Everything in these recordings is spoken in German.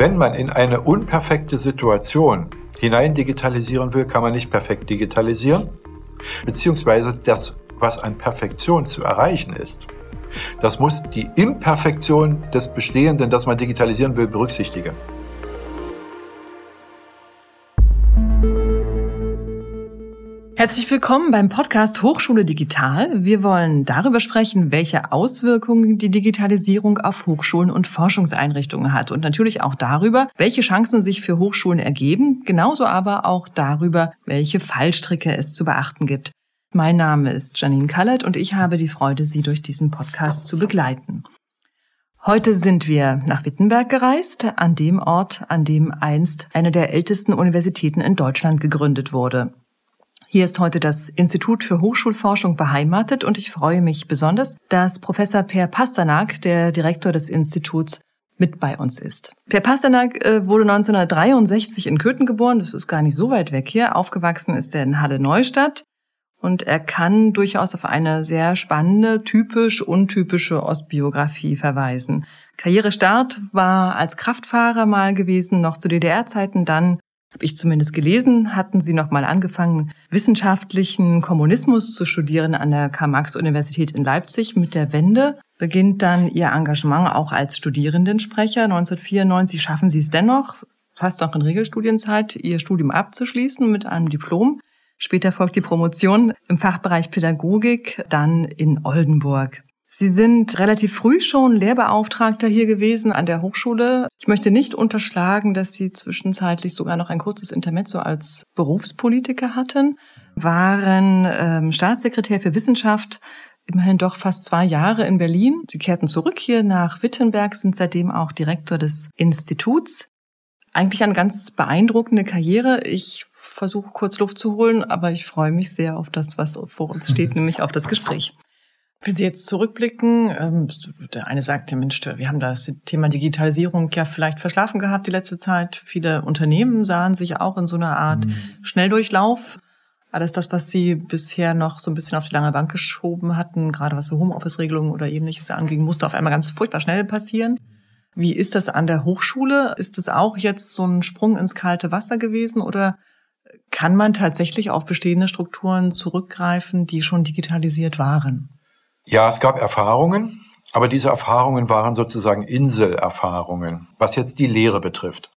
Wenn man in eine unperfekte Situation hinein digitalisieren will, kann man nicht perfekt digitalisieren, beziehungsweise das, was an Perfektion zu erreichen ist, das muss die Imperfektion des Bestehenden, das man digitalisieren will, berücksichtigen. Herzlich willkommen beim Podcast Hochschule Digital. Wir wollen darüber sprechen, welche Auswirkungen die Digitalisierung auf Hochschulen und Forschungseinrichtungen hat und natürlich auch darüber, welche Chancen sich für Hochschulen ergeben, genauso aber auch darüber, welche Fallstricke es zu beachten gibt. Mein Name ist Janine Kallert und ich habe die Freude, Sie durch diesen Podcast zu begleiten. Heute sind wir nach Wittenberg gereist, an dem Ort, an dem einst eine der ältesten Universitäten in Deutschland gegründet wurde. Hier ist heute das Institut für Hochschulforschung beheimatet und ich freue mich besonders, dass Professor Per Pasternak, der Direktor des Instituts, mit bei uns ist. Per Pasternak äh, wurde 1963 in Köthen geboren, das ist gar nicht so weit weg hier. Aufgewachsen ist er in Halle Neustadt und er kann durchaus auf eine sehr spannende, typisch untypische Ostbiografie verweisen. Karrierestart war als Kraftfahrer mal gewesen, noch zu DDR-Zeiten, dann habe ich zumindest gelesen, hatten Sie noch mal angefangen, wissenschaftlichen Kommunismus zu studieren an der Karl-Marx-Universität in Leipzig. Mit der Wende beginnt dann Ihr Engagement auch als Studierendensprecher. 1994 schaffen Sie es dennoch, fast noch in Regelstudienzeit, Ihr Studium abzuschließen mit einem Diplom. Später folgt die Promotion im Fachbereich Pädagogik, dann in Oldenburg. Sie sind relativ früh schon Lehrbeauftragter hier gewesen an der Hochschule. Ich möchte nicht unterschlagen, dass Sie zwischenzeitlich sogar noch ein kurzes Intermezzo als Berufspolitiker hatten, waren ähm, Staatssekretär für Wissenschaft immerhin doch fast zwei Jahre in Berlin. Sie kehrten zurück hier nach Wittenberg, sind seitdem auch Direktor des Instituts. Eigentlich eine ganz beeindruckende Karriere. Ich versuche kurz Luft zu holen, aber ich freue mich sehr auf das, was vor uns steht, nämlich auf das Gespräch. Wenn Sie jetzt zurückblicken, ähm, der eine sagte, Mensch, wir haben das Thema Digitalisierung ja vielleicht verschlafen gehabt die letzte Zeit. Viele Unternehmen sahen sich auch in so einer Art mhm. Schnelldurchlauf. Alles das, was Sie bisher noch so ein bisschen auf die lange Bank geschoben hatten, gerade was so Homeoffice-Regelungen oder ähnliches anging, musste auf einmal ganz furchtbar schnell passieren. Wie ist das an der Hochschule? Ist es auch jetzt so ein Sprung ins kalte Wasser gewesen oder kann man tatsächlich auf bestehende Strukturen zurückgreifen, die schon digitalisiert waren? Ja, es gab Erfahrungen, aber diese Erfahrungen waren sozusagen Inselerfahrungen, was jetzt die Lehre betrifft.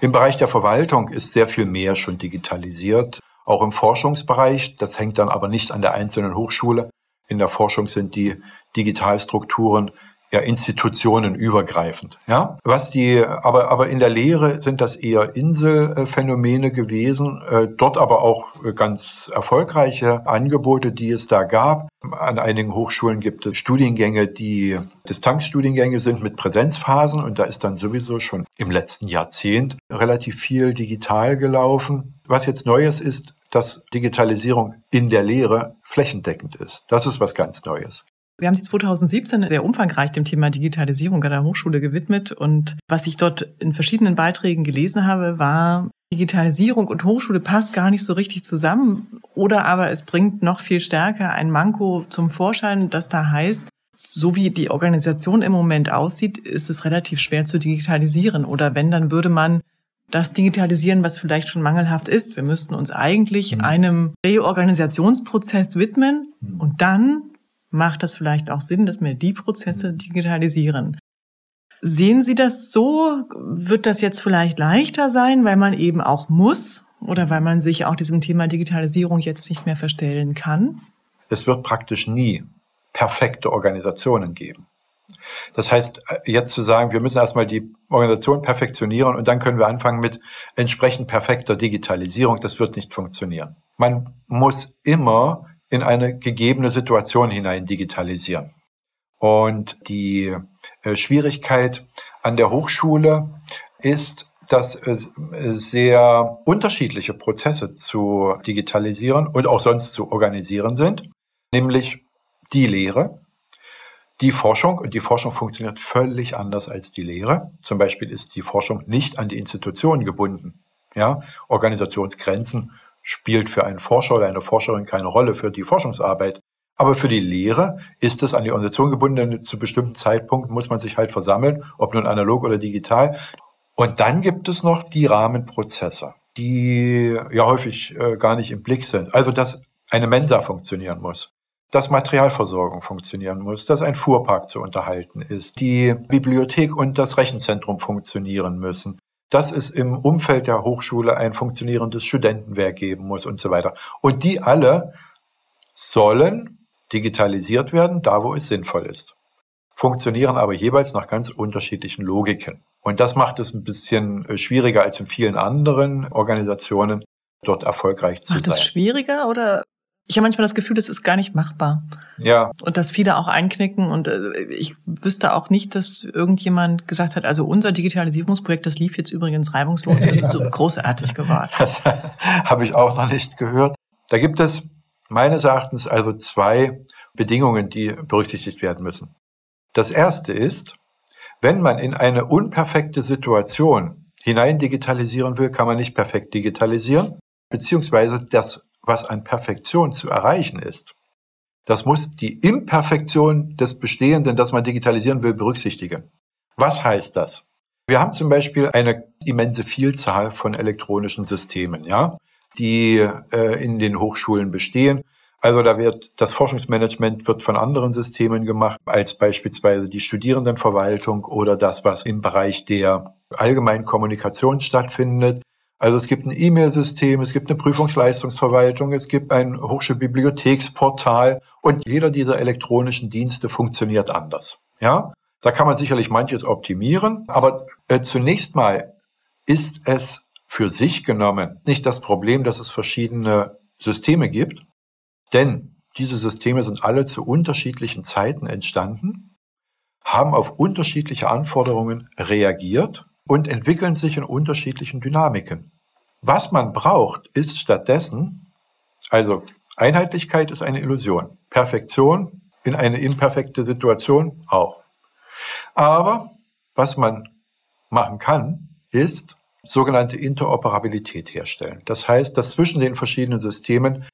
Im Bereich der Verwaltung ist sehr viel mehr schon digitalisiert, auch im Forschungsbereich. Das hängt dann aber nicht an der einzelnen Hochschule. In der Forschung sind die Digitalstrukturen ja institutionenübergreifend. Ja, was die, aber aber in der Lehre sind das eher Inselphänomene gewesen. Äh, dort aber auch ganz erfolgreiche Angebote, die es da gab. An einigen Hochschulen gibt es Studiengänge, die Distanzstudiengänge sind mit Präsenzphasen und da ist dann sowieso schon im letzten Jahrzehnt relativ viel digital gelaufen. Was jetzt Neues ist, dass Digitalisierung in der Lehre flächendeckend ist. Das ist was ganz Neues. Wir haben sich 2017 sehr umfangreich dem Thema Digitalisierung an der Hochschule gewidmet und was ich dort in verschiedenen Beiträgen gelesen habe, war, Digitalisierung und Hochschule passt gar nicht so richtig zusammen oder aber es bringt noch viel stärker ein Manko zum Vorschein, das da heißt, so wie die Organisation im Moment aussieht, ist es relativ schwer zu digitalisieren oder wenn, dann würde man das digitalisieren, was vielleicht schon mangelhaft ist. Wir müssten uns eigentlich mhm. einem Reorganisationsprozess widmen mhm. und dann macht es vielleicht auch Sinn, dass wir die Prozesse digitalisieren. Sehen Sie das so? Wird das jetzt vielleicht leichter sein, weil man eben auch muss oder weil man sich auch diesem Thema Digitalisierung jetzt nicht mehr verstellen kann? Es wird praktisch nie perfekte Organisationen geben. Das heißt, jetzt zu sagen, wir müssen erstmal die Organisation perfektionieren und dann können wir anfangen mit entsprechend perfekter Digitalisierung, das wird nicht funktionieren. Man muss immer in eine gegebene Situation hinein digitalisieren. Und die äh, Schwierigkeit an der Hochschule ist, dass äh, sehr unterschiedliche Prozesse zu digitalisieren und auch sonst zu organisieren sind, nämlich die Lehre, die Forschung und die Forschung funktioniert völlig anders als die Lehre. Zum Beispiel ist die Forschung nicht an die Institutionen gebunden. Ja, Organisationsgrenzen spielt für einen Forscher oder eine Forscherin keine Rolle für die Forschungsarbeit. Aber für die Lehre ist es an die Organisation gebunden, denn zu bestimmten Zeitpunkten muss man sich halt versammeln, ob nun analog oder digital. Und dann gibt es noch die Rahmenprozesse, die ja häufig äh, gar nicht im Blick sind. Also, dass eine Mensa funktionieren muss, dass Materialversorgung funktionieren muss, dass ein Fuhrpark zu unterhalten ist, die Bibliothek und das Rechenzentrum funktionieren müssen, dass es im Umfeld der Hochschule ein funktionierendes Studentenwerk geben muss und so weiter. Und die alle sollen digitalisiert werden, da wo es sinnvoll ist, funktionieren aber jeweils nach ganz unterschiedlichen Logiken. Und das macht es ein bisschen äh, schwieriger als in vielen anderen Organisationen, dort erfolgreich zu macht sein. Macht es schwieriger oder ich habe manchmal das Gefühl, es ist gar nicht machbar. Ja. Und dass viele auch einknicken. Und äh, ich wüsste auch nicht, dass irgendjemand gesagt hat, also unser Digitalisierungsprojekt, das lief jetzt übrigens reibungslos, das ist so großartig geworden. Das habe ich auch noch nicht gehört. Da gibt es meines Erachtens also zwei Bedingungen, die berücksichtigt werden müssen. Das erste ist, wenn man in eine unperfekte Situation hinein digitalisieren will, kann man nicht perfekt digitalisieren, beziehungsweise das was an Perfektion zu erreichen ist, das muss die Imperfektion des Bestehenden, das man digitalisieren will, berücksichtigen. Was heißt das? Wir haben zum Beispiel eine immense Vielzahl von elektronischen Systemen, ja, die äh, in den Hochschulen bestehen. Also da wird das Forschungsmanagement wird von anderen Systemen gemacht, als beispielsweise die Studierendenverwaltung oder das, was im Bereich der allgemeinen Kommunikation stattfindet. Also es gibt ein E-Mail-System, es gibt eine Prüfungsleistungsverwaltung, es gibt ein Hochschulbibliotheksportal und jeder dieser elektronischen Dienste funktioniert anders. Ja, da kann man sicherlich manches optimieren, aber äh, zunächst mal ist es für sich genommen nicht das Problem, dass es verschiedene Systeme gibt, denn diese Systeme sind alle zu unterschiedlichen Zeiten entstanden, haben auf unterschiedliche Anforderungen reagiert und entwickeln sich in unterschiedlichen Dynamiken. Was man braucht, ist stattdessen, also Einheitlichkeit ist eine Illusion, Perfektion in eine imperfekte Situation auch. Aber was man machen kann, ist sogenannte Interoperabilität herstellen. Das heißt, dass zwischen den verschiedenen Systemen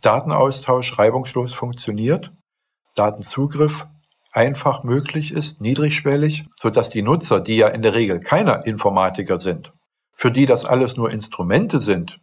Datenaustausch reibungslos funktioniert, Datenzugriff einfach möglich ist, niedrigschwellig, so dass die Nutzer, die ja in der Regel keine Informatiker sind, für die das alles nur Instrumente sind.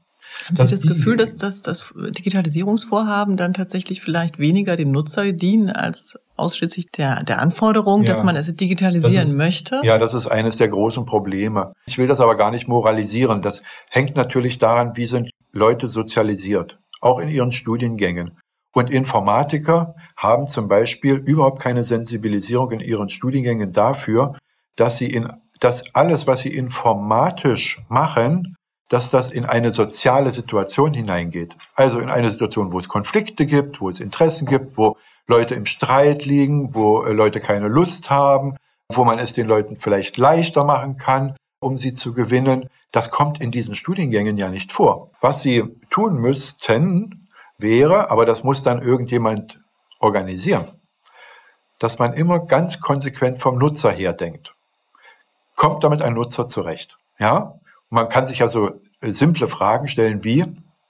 Haben Sie das Gefühl, dass, dass das Digitalisierungsvorhaben dann tatsächlich vielleicht weniger dem Nutzer dienen als ausschließlich der, der Anforderung, ja, dass man es digitalisieren ist, möchte? Ja, das ist eines der großen Probleme. Ich will das aber gar nicht moralisieren. Das hängt natürlich daran, wie sind Leute sozialisiert, auch in ihren Studiengängen. Und Informatiker haben zum Beispiel überhaupt keine Sensibilisierung in ihren Studiengängen dafür, dass sie in, dass alles, was sie informatisch machen, dass das in eine soziale Situation hineingeht. Also in eine Situation, wo es Konflikte gibt, wo es Interessen gibt, wo Leute im Streit liegen, wo äh, Leute keine Lust haben, wo man es den Leuten vielleicht leichter machen kann, um sie zu gewinnen. Das kommt in diesen Studiengängen ja nicht vor. Was sie tun müssten, wäre, aber das muss dann irgendjemand organisieren, dass man immer ganz konsequent vom Nutzer her denkt. Kommt damit ein Nutzer zurecht? Ja? man kann sich also simple Fragen stellen wie,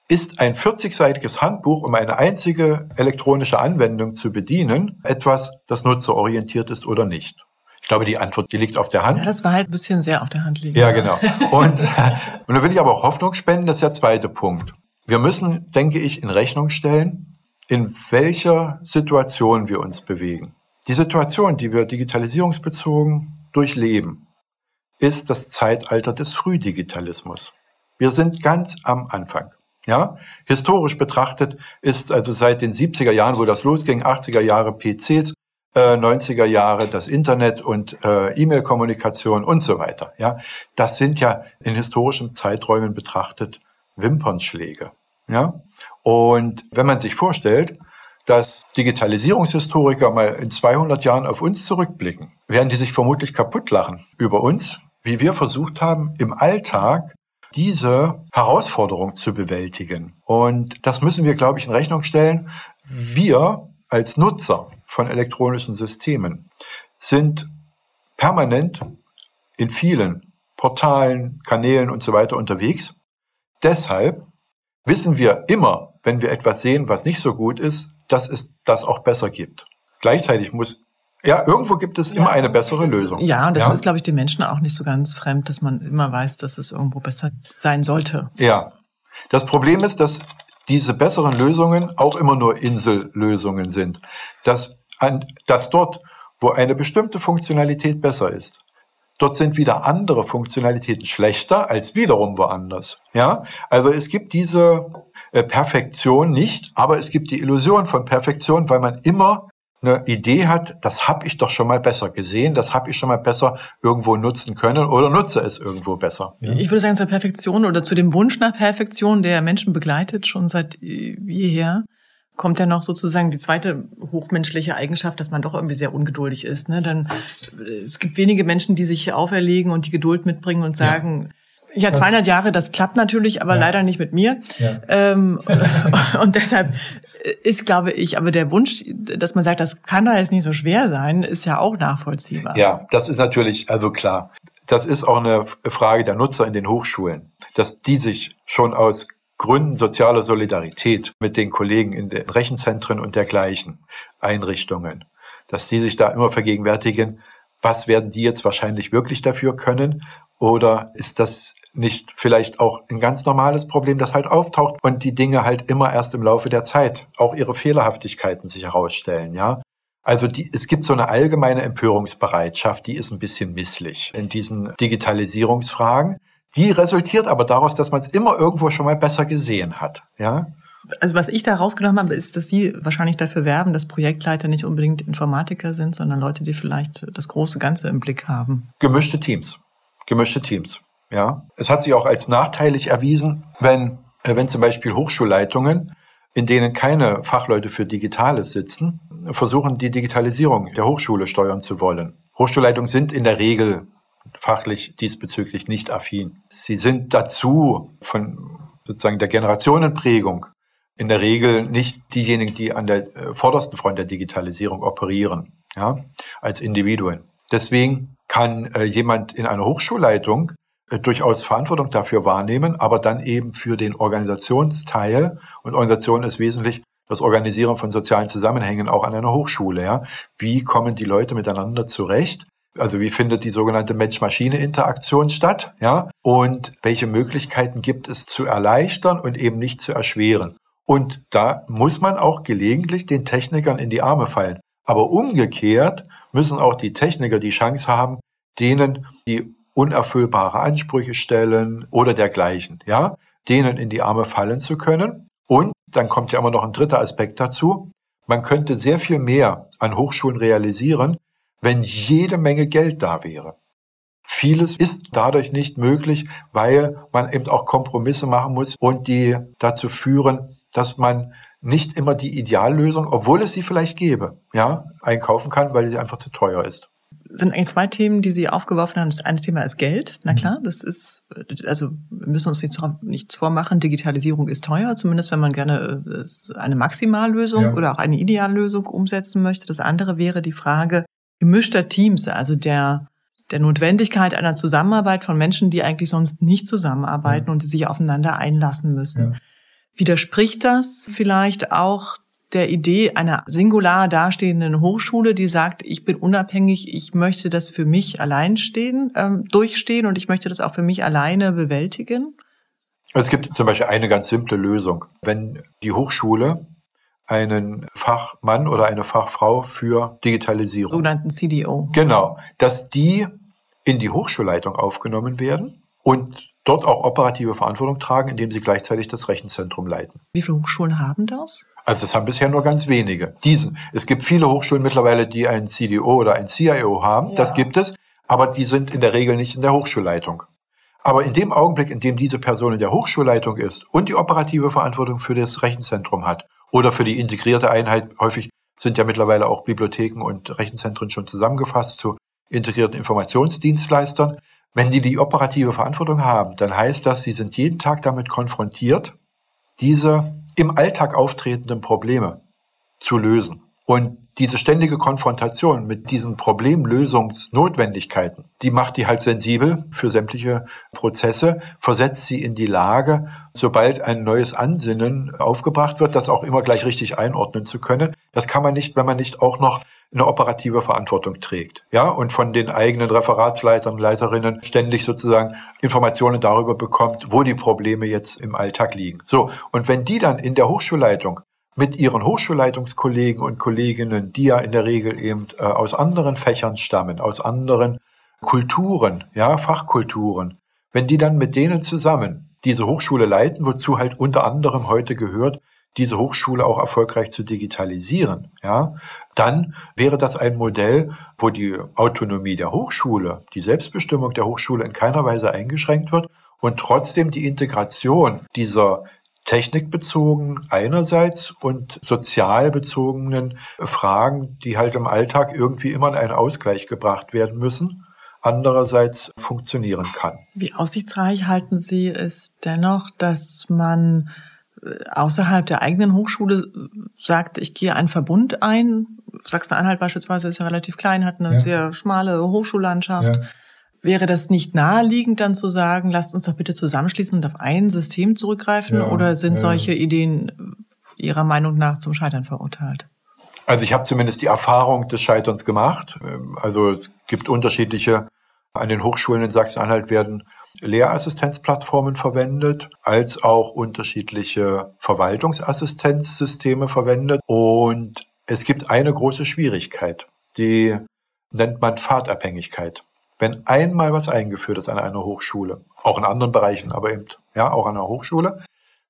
ist ein 40-seitiges Handbuch, um eine einzige elektronische Anwendung zu bedienen, etwas, das nutzerorientiert ist oder nicht? Ich glaube, die Antwort, die liegt auf der Hand. Ja, das war halt ein bisschen sehr auf der Hand liegen. Ja, genau. Und, und da will ich aber auch Hoffnung spenden, das ist der zweite Punkt. Wir müssen, denke ich, in Rechnung stellen, in welcher Situation wir uns bewegen. Die Situation, die wir digitalisierungsbezogen durchleben, ist das Zeitalter des Frühdigitalismus. Wir sind ganz am Anfang. Ja, historisch betrachtet ist also seit den 70er Jahren, wo das losging, 80er Jahre PCs, äh, 90er Jahre das Internet und äh, E-Mail-Kommunikation und so weiter. Ja, das sind ja in historischen Zeiträumen betrachtet Wimpernschläge. Ja? Und wenn man sich vorstellt, dass Digitalisierungshistoriker mal in 200 Jahren auf uns zurückblicken, werden die sich vermutlich kaputt lachen über uns, wie wir versucht haben, im Alltag diese Herausforderung zu bewältigen. Und das müssen wir, glaube ich, in Rechnung stellen. Wir als Nutzer von elektronischen Systemen sind permanent in vielen Portalen, Kanälen und so weiter unterwegs. Deshalb wissen wir immer, wenn wir etwas sehen, was nicht so gut ist, dass es das auch besser gibt. Gleichzeitig muss Ja, irgendwo gibt es immer eine bessere Lösung. Ja, das ja? ist, glaube ich, den Menschen auch nicht so ganz fremd, dass man immer weiß, dass es irgendwo besser sein sollte. Ja. Das Problem ist, dass diese besseren Lösungen auch immer nur Insellösungen sind. Dass, an, dass dort, wo eine bestimmte Funktionalität besser ist, dort sind wieder andere Funktionalitäten schlechter als wiederum woanders. Ja, also es gibt diese äh, Perfektion nicht, aber es gibt die Illusion von Perfektion, weil man immer eine Idee hat, das habe ich doch schon mal besser gesehen, das habe ich schon mal besser irgendwo nutzen können oder nutze es irgendwo besser. Ich würde sagen, zur Perfektion oder zu dem Wunsch nach Perfektion, der Menschen begleitet, schon seit jeher, kommt ja noch sozusagen die zweite hochmenschliche Eigenschaft, dass man doch irgendwie sehr ungeduldig ist. Ne? Dann, es gibt wenige Menschen, die sich auferlegen und die Geduld mitbringen und sagen, ja. Ja, 200 Jahre, das klappt natürlich, aber ja. leider nicht mit mir. Ja. Ähm, und deshalb ist, glaube ich, aber der Wunsch, dass man sagt, das kann da jetzt nicht so schwer sein, ist ja auch nachvollziehbar. Ja, das ist natürlich, also klar. Das ist auch eine Frage der Nutzer in den Hochschulen, dass die sich schon aus Gründen sozialer Solidarität mit den Kollegen in den Rechenzentren und dergleichen Einrichtungen, dass die sich da immer vergegenwärtigen, was werden die jetzt wahrscheinlich wirklich dafür können oder ist das nicht vielleicht auch ein ganz normales Problem, das halt auftaucht und die Dinge halt immer erst im Laufe der Zeit auch ihre Fehlerhaftigkeiten sich herausstellen, ja? Also die, es gibt so eine allgemeine Empörungsbereitschaft, die ist ein bisschen misslich in diesen Digitalisierungsfragen. Die resultiert aber daraus, dass man es immer irgendwo schon mal besser gesehen hat, ja? Also was ich da rausgenommen habe, ist, dass Sie wahrscheinlich dafür werben, dass Projektleiter nicht unbedingt Informatiker sind, sondern Leute, die vielleicht das große Ganze im Blick haben. Gemischte Teams. Gemischte Teams. Ja, es hat sich auch als nachteilig erwiesen, wenn, äh, wenn zum Beispiel Hochschulleitungen, in denen keine Fachleute für Digitales sitzen, versuchen, die Digitalisierung der Hochschule steuern zu wollen. Hochschulleitungen sind in der Regel fachlich diesbezüglich nicht affin. Sie sind dazu von sozusagen der Generationenprägung in der Regel nicht diejenigen, die an der äh, vordersten Front der Digitalisierung operieren, ja, als Individuen. Deswegen kann äh, jemand in einer Hochschulleitung äh, durchaus Verantwortung dafür wahrnehmen, aber dann eben für den Organisationsteil. Und Organisation ist wesentlich das Organisieren von sozialen Zusammenhängen auch an einer Hochschule. Ja. Wie kommen die Leute miteinander zurecht? Also wie findet die sogenannte Mensch-Maschine-Interaktion statt? Ja? Und welche Möglichkeiten gibt es zu erleichtern und eben nicht zu erschweren? Und da muss man auch gelegentlich den Technikern in die Arme fallen. Aber umgekehrt müssen auch die Techniker die Chance haben, denen die unerfüllbare Ansprüche stellen oder dergleichen, ja, denen in die Arme fallen zu können. Und dann kommt ja immer noch ein dritter Aspekt dazu. Man könnte sehr viel mehr an Hochschulen realisieren, wenn jede Menge Geld da wäre. Vieles ist dadurch nicht möglich, weil man eben auch Kompromisse machen muss und die dazu führen, dass man nicht immer die Ideallösung, obwohl es sie vielleicht gäbe, ja, einkaufen kann, weil sie einfach zu teuer ist sind eigentlich zwei Themen, die Sie aufgeworfen haben. Das eine Thema ist Geld. Na klar, mhm. das ist, also wir müssen uns nichts, nichts vormachen. Digitalisierung ist teuer, zumindest wenn man gerne äh, eine Maximallösung ja. oder auch eine Ideallösung umsetzen möchte. Das andere wäre die Frage gemischter Teams, also der, der Notwendigkeit einer Zusammenarbeit von Menschen, die eigentlich sonst nicht zusammenarbeiten ja. und die sich aufeinander einlassen müssen. Ja. Widerspricht das vielleicht auch der Idee einer singular dastehenden Hochschule, die sagt, ich bin unabhängig, ich möchte das für mich allein stehen, ähm, durchstehen und ich möchte das auch für mich alleine bewältigen? Es gibt zum Beispiel eine ganz simple Lösung. Wenn die Hochschule einen Fachmann oder eine Fachfrau für Digitalisierung. Sogenannten CDO. Genau, dass die in die Hochschulleitung aufgenommen werden und dort auch operative Verantwortung tragen, indem sie gleichzeitig das Rechenzentrum leiten. Wie viele Hochschulen haben das? Also das haben bisher nur ganz wenige. Diesen. Es gibt viele Hochschulen mittlerweile, die einen CDO oder einen CIO haben. Ja. Das gibt es. Aber die sind in der Regel nicht in der Hochschulleitung. Aber in dem Augenblick, in dem diese Person in der Hochschulleitung ist und die operative Verantwortung für das Rechenzentrum hat oder für die integrierte Einheit, häufig sind ja mittlerweile auch Bibliotheken und Rechenzentren schon zusammengefasst zu integrierten Informationsdienstleistern. Wenn die die operative Verantwortung haben, dann heißt das, sie sind jeden Tag damit konfrontiert, diese im Alltag auftretenden Probleme zu lösen. Und diese ständige Konfrontation mit diesen Problemlösungsnotwendigkeiten, die macht die halt sensibel für sämtliche Prozesse, versetzt sie in die Lage, sobald ein neues Ansinnen aufgebracht wird, das auch immer gleich richtig einordnen zu können. Das kann man nicht, wenn man nicht auch noch eine operative Verantwortung trägt. Ja, und von den eigenen Referatsleitern, Leiterinnen ständig sozusagen Informationen darüber bekommt, wo die Probleme jetzt im Alltag liegen. So. Und wenn die dann in der Hochschulleitung mit ihren Hochschulleitungskollegen und Kolleginnen, die ja in der Regel eben äh, aus anderen Fächern stammen, aus anderen Kulturen, ja, Fachkulturen, wenn die dann mit denen zusammen diese Hochschule leiten, wozu halt unter anderem heute gehört, diese Hochschule auch erfolgreich zu digitalisieren, ja, dann wäre das ein Modell, wo die Autonomie der Hochschule, die Selbstbestimmung der Hochschule in keiner Weise eingeschränkt wird und trotzdem die Integration dieser technikbezogen einerseits und sozial bezogenen Fragen, die halt im Alltag irgendwie immer in einen Ausgleich gebracht werden müssen, andererseits funktionieren kann. Wie aussichtsreich halten Sie es dennoch, dass man äh, außerhalb der eigenen Hochschule sagt, ich gehe einen Verbund ein? Sachsen-Anhalt beispielsweise ist ja relativ klein, hat eine ja. sehr schmale Hochschullandschaft. Ja. Wäre das nicht naheliegend, dann zu sagen, lasst uns doch bitte zusammenschließen und auf ein System zurückgreifen? Ja, oder sind solche Ideen Ihrer Meinung nach zum Scheitern verurteilt? Also ich habe zumindest die Erfahrung des Scheiterns gemacht. Also es gibt unterschiedliche, an den Hochschulen in Sachsen-Anhalt werden Lehrassistenzplattformen verwendet, als auch unterschiedliche Verwaltungsassistenzsysteme verwendet. Und es gibt eine große Schwierigkeit, die nennt man Fahrtabhängigkeit. Wenn einmal was eingeführt ist an einer Hochschule, auch in anderen Bereichen, aber eben, ja, auch an einer Hochschule,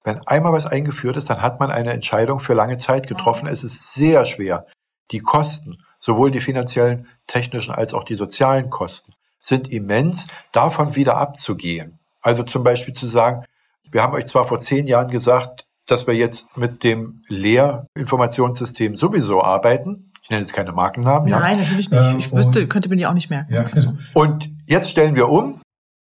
wenn einmal was eingeführt ist, dann hat man eine Entscheidung für lange Zeit getroffen. Es ist sehr schwer. Die Kosten, sowohl die finanziellen, technischen als auch die sozialen Kosten, sind immens, davon wieder abzugehen. Also zum Beispiel zu sagen, wir haben euch zwar vor zehn Jahren gesagt, dass wir jetzt mit dem Lehrinformationssystem sowieso arbeiten, nenne jetzt keine Markennamen. Nein, ja. natürlich nicht. Ich ähm, wüsste, könnte mir die auch nicht merken. Ja. Okay. Und jetzt stellen wir um,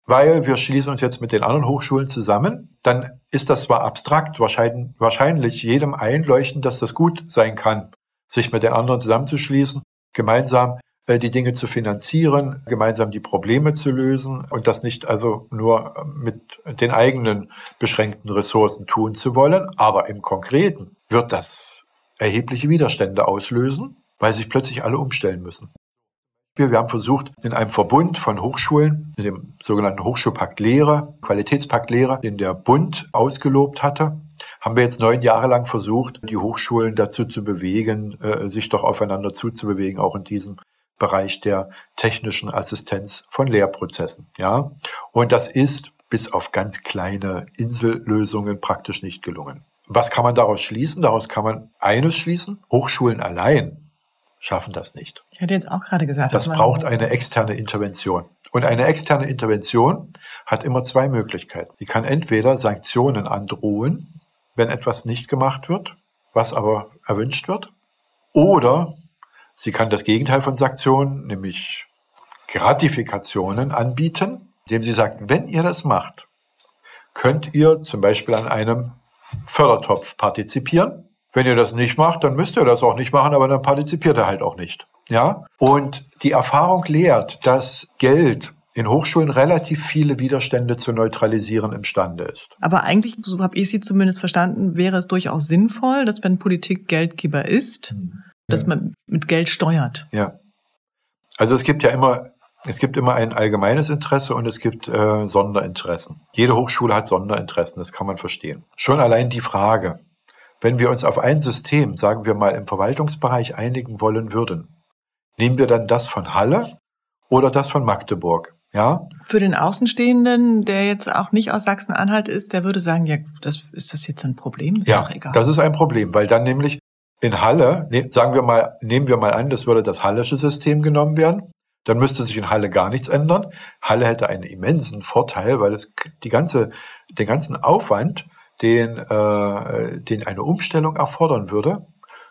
weil wir schließen uns jetzt mit den anderen Hochschulen zusammen. Dann ist das zwar abstrakt, wahrscheinlich, wahrscheinlich jedem einleuchtend, dass das gut sein kann, sich mit den anderen zusammenzuschließen, gemeinsam äh, die Dinge zu finanzieren, gemeinsam die Probleme zu lösen und das nicht also nur mit den eigenen beschränkten Ressourcen tun zu wollen. Aber im Konkreten wird das erhebliche Widerstände auslösen weil sich plötzlich alle umstellen müssen. Wir, haben versucht, in einem Verbund von Hochschulen, in dem sogenannten Hochschulpakt Lehre, Qualitätspakt Lehre, den der Bund ausgelobt hatte, haben wir jetzt neun Jahre lang versucht, die Hochschulen dazu zu bewegen, äh, sich doch aufeinander zuzubewegen, auch in diesem Bereich der technischen Assistenz von Lehrprozessen. Ja, und das ist bis auf ganz kleine Insellösungen praktisch nicht gelungen. Was kann man daraus schließen? Daraus kann man eines schließen. Hochschulen allein schaffen das nicht. Ich hätte jetzt auch gerade gesagt, das braucht eine externe Intervention. Und eine externe Intervention hat immer zwei Möglichkeiten. Die kann entweder Sanktionen androhen, wenn etwas nicht gemacht wird, was aber erwünscht wird, oder sie kann das Gegenteil von Sanktionen, nämlich Gratifikationen anbieten, indem sie sagt, wenn ihr das macht, könnt ihr zum Beispiel an einem Fördertopf partizipieren wenn ihr das nicht macht, dann müsst ihr das auch nicht machen, aber dann partizipiert er halt auch nicht. Ja? Und die Erfahrung lehrt, dass Geld in Hochschulen relativ viele Widerstände zu neutralisieren imstande ist. Aber eigentlich, so habe ich Sie zumindest verstanden, wäre es durchaus sinnvoll, dass wenn Politik Geldgeber ist, hm. dass man mit Geld steuert. Ja. Also es gibt ja immer, es gibt immer ein allgemeines Interesse und es gibt äh, Sonderinteressen. Jede Hochschule hat Sonderinteressen, das kann man verstehen. Schon allein die Frage, wenn wir uns auf ein System, sagen wir mal im Verwaltungsbereich, einigen wollen würden, nehmen wir dann das von Halle oder das von Magdeburg? Ja? Für den Außenstehenden, der jetzt auch nicht aus Sachsen-Anhalt ist, der würde sagen, ja, das, ist das jetzt ein Problem? Ist ja, das ist ein Problem, weil dann nämlich in Halle, ne, sagen wir mal, nehmen wir mal an, das würde das hallische System genommen werden, dann müsste sich in Halle gar nichts ändern. Halle hätte einen immensen Vorteil, weil es die ganze, den ganzen Aufwand den, äh, den eine Umstellung erfordern würde,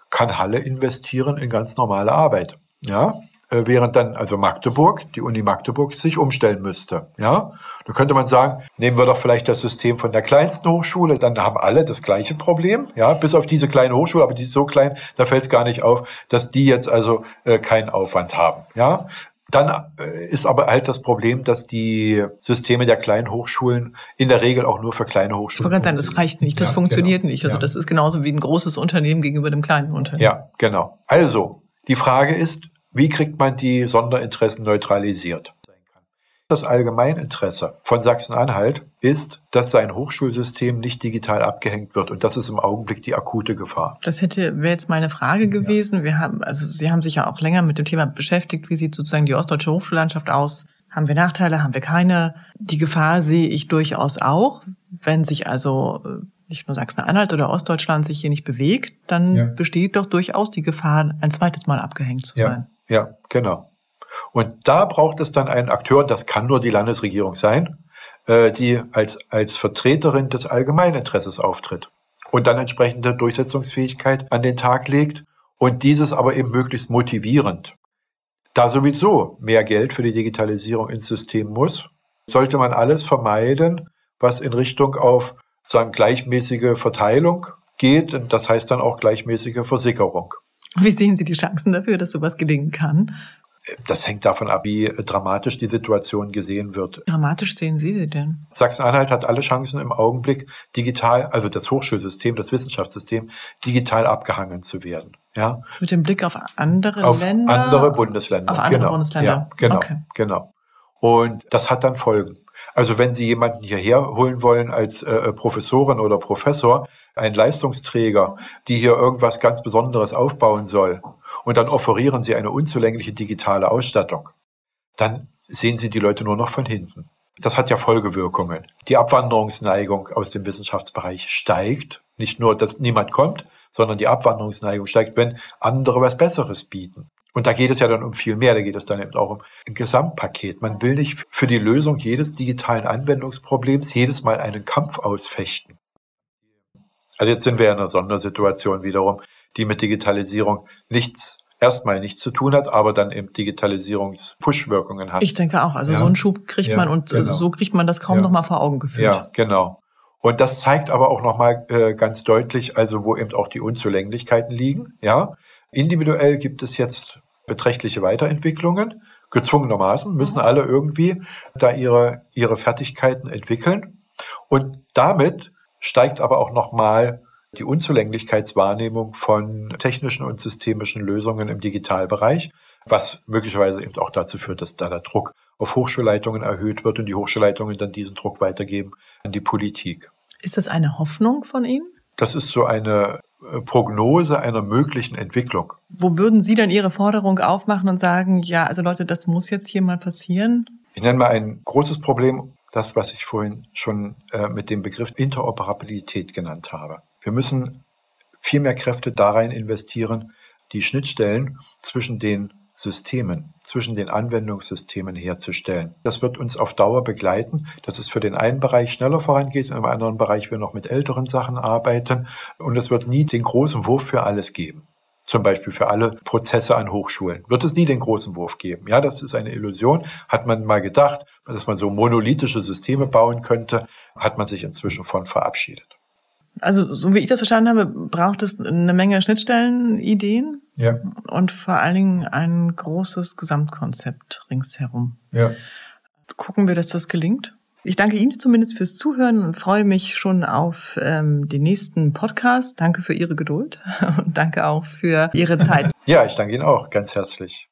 kann Halle investieren in ganz normale Arbeit. Ja, äh, während dann also Magdeburg, die Uni Magdeburg sich umstellen müsste. Ja, da könnte man sagen, nehmen wir doch vielleicht das System von der kleinsten Hochschule, dann haben alle das gleiche Problem. Ja, bis auf diese kleine Hochschule, aber die ist so klein, da fällt es gar nicht auf, dass die jetzt also äh, keinen Aufwand haben. Ja, dann äh, ist aber halt das Problem, dass die Systeme der kleinen Hochschulen in der Regel auch nur für kleine Hochschulen. Ich sagen, das reicht nicht, das ja, funktioniert genau. nicht. Also ja. das ist genauso wie ein großes Unternehmen gegenüber dem kleinen Unternehmen. Ja, genau. Also Die Frage ist, wie kriegt man die Sonderinteressen neutralisiert? Das Allgemeininteresse von Sachsen-Anhalt ist, dass sein Hochschulsystem nicht digital abgehängt wird. Und das ist im Augenblick die akute Gefahr. Das hätte, wäre jetzt meine Frage gewesen. Ja. Wir haben, also Sie haben sich ja auch länger mit dem Thema beschäftigt. Wie sieht sozusagen die ostdeutsche Hochschullandschaft aus? Haben wir Nachteile? Haben wir keine? Die Gefahr sehe ich durchaus auch. Wenn sich also äh, nicht nur Sachsen-Anhalt oder Ostdeutschland sich hier nicht bewegt, dann ja. besteht doch durchaus die Gefahr, ein zweites Mal abgehängt zu ja. sein. Ja, genau. Und da braucht es dann einen Akteur, das kann nur die Landesregierung sein, äh, die als, als Vertreterin des Allgemeininteresses auftritt und dann entsprechende Durchsetzungsfähigkeit an den Tag legt und dieses aber eben möglichst motivierend. Da sowieso mehr Geld für die Digitalisierung ins System muss, sollte man alles vermeiden, was in Richtung auf sagen, gleichmäßige Verteilung geht. Und das heißt dann auch gleichmäßige Versickerung. Wie sehen Sie die Chancen dafür, dass sowas gelingen kann? Das hängt davon ab, wie dramatisch die Situation gesehen wird. Dramatisch sehen Sie sie denn? Sachsen-Anhalt hat alle Chancen im Augenblick digital, also das Hochschulsystem, das Wissenschaftssystem, digital abgehangen zu werden. Ja. Mit dem Blick auf andere auf Länder? andere Bundesländer. Auf andere genau. Bundesländer. Ja, genau, okay. genau. Und das hat dann Folgen. Also wenn Sie jemanden hierher holen wollen als äh, Professorin oder Professor, ein Leistungsträger, die hier irgendwas ganz Besonderes aufbauen soll, und dann offerieren Sie eine unzulängliche digitale Ausstattung, dann sehen Sie die Leute nur noch von hinten. Das hat ja Folgewirkungen. Die Abwanderungsneigung aus dem Wissenschaftsbereich steigt. Nicht nur, dass niemand kommt, sondern die Abwanderungsneigung steigt, wenn andere was Besseres bieten. Und da geht es ja dann um viel mehr, da geht es dann eben auch um ein Gesamtpaket. Man will nicht für die Lösung jedes digitalen Anwendungsproblems jedes Mal einen Kampf ausfechten. Also jetzt sind wir in einer Sondersituation wiederum, die mit Digitalisierung nichts erstmal nichts zu tun hat, aber dann eben Digitalisierungs-Push-Wirkungen hat. Ich denke auch. Also ja. so einen Schub kriegt ja, man und genau. so kriegt man das kaum ja. noch mal vor Augen geführt. Ja, genau. Und das zeigt aber auch nochmal äh, ganz deutlich, also wo eben auch die Unzulänglichkeiten liegen. Ja, Individuell gibt es jetzt beträchtliche Weiterentwicklungen. Gezwungenermaßen müssen mhm. alle irgendwie da ihre, ihre Fertigkeiten entwickeln. Und damit steigt aber auch nochmal die Unzulänglichkeitswahrnehmung von technischen und systemischen Lösungen im Digitalbereich, was möglicherweise eben auch dazu führt, dass da der Druck auf Hochschulleitungen erhöht wird und die Hochschulleitungen dann diesen Druck weitergeben an die Politik. Ist das eine Hoffnung von Ihnen? Das ist so eine Prognose einer möglichen Entwicklung. Wo würden Sie dann Ihre Forderung aufmachen und sagen, ja, also Leute, das muss jetzt hier mal passieren? Ich nenne mal ein großes Problem, das, was ich vorhin schon äh, mit dem Begriff Interoperabilität genannt habe. Wir müssen viel mehr Kräfte da rein investieren, die Schnittstellen zwischen den Systemen, zwischen den Anwendungssystemen herzustellen. Das wird uns auf Dauer begleiten, dass es für den einen Bereich schneller vorangeht, im anderen Bereich wir noch mit älteren Sachen arbeiten und es wird nie den großen Wurf für alles geben. Zum Beispiel für alle Prozesse an Hochschulen. Wird es nie den großen Wurf geben. Ja, das ist eine Illusion. Hat man mal gedacht, dass man so monolithische Systeme bauen könnte, hat man sich inzwischen von verabschiedet. Also, so wie ich das verstanden habe, braucht es eine Menge Schnittstellenideen ja. und vor allen Dingen ein großes Gesamtkonzept ringsherum. Ja. Gucken wir, dass das gelingt. Ich danke Ihnen zumindest fürs Zuhören und freue mich schon auf ähm, den nächsten Podcast. Danke für Ihre Geduld und danke auch für Ihre Zeit. ja, ich danke Ihnen auch ganz herzlich.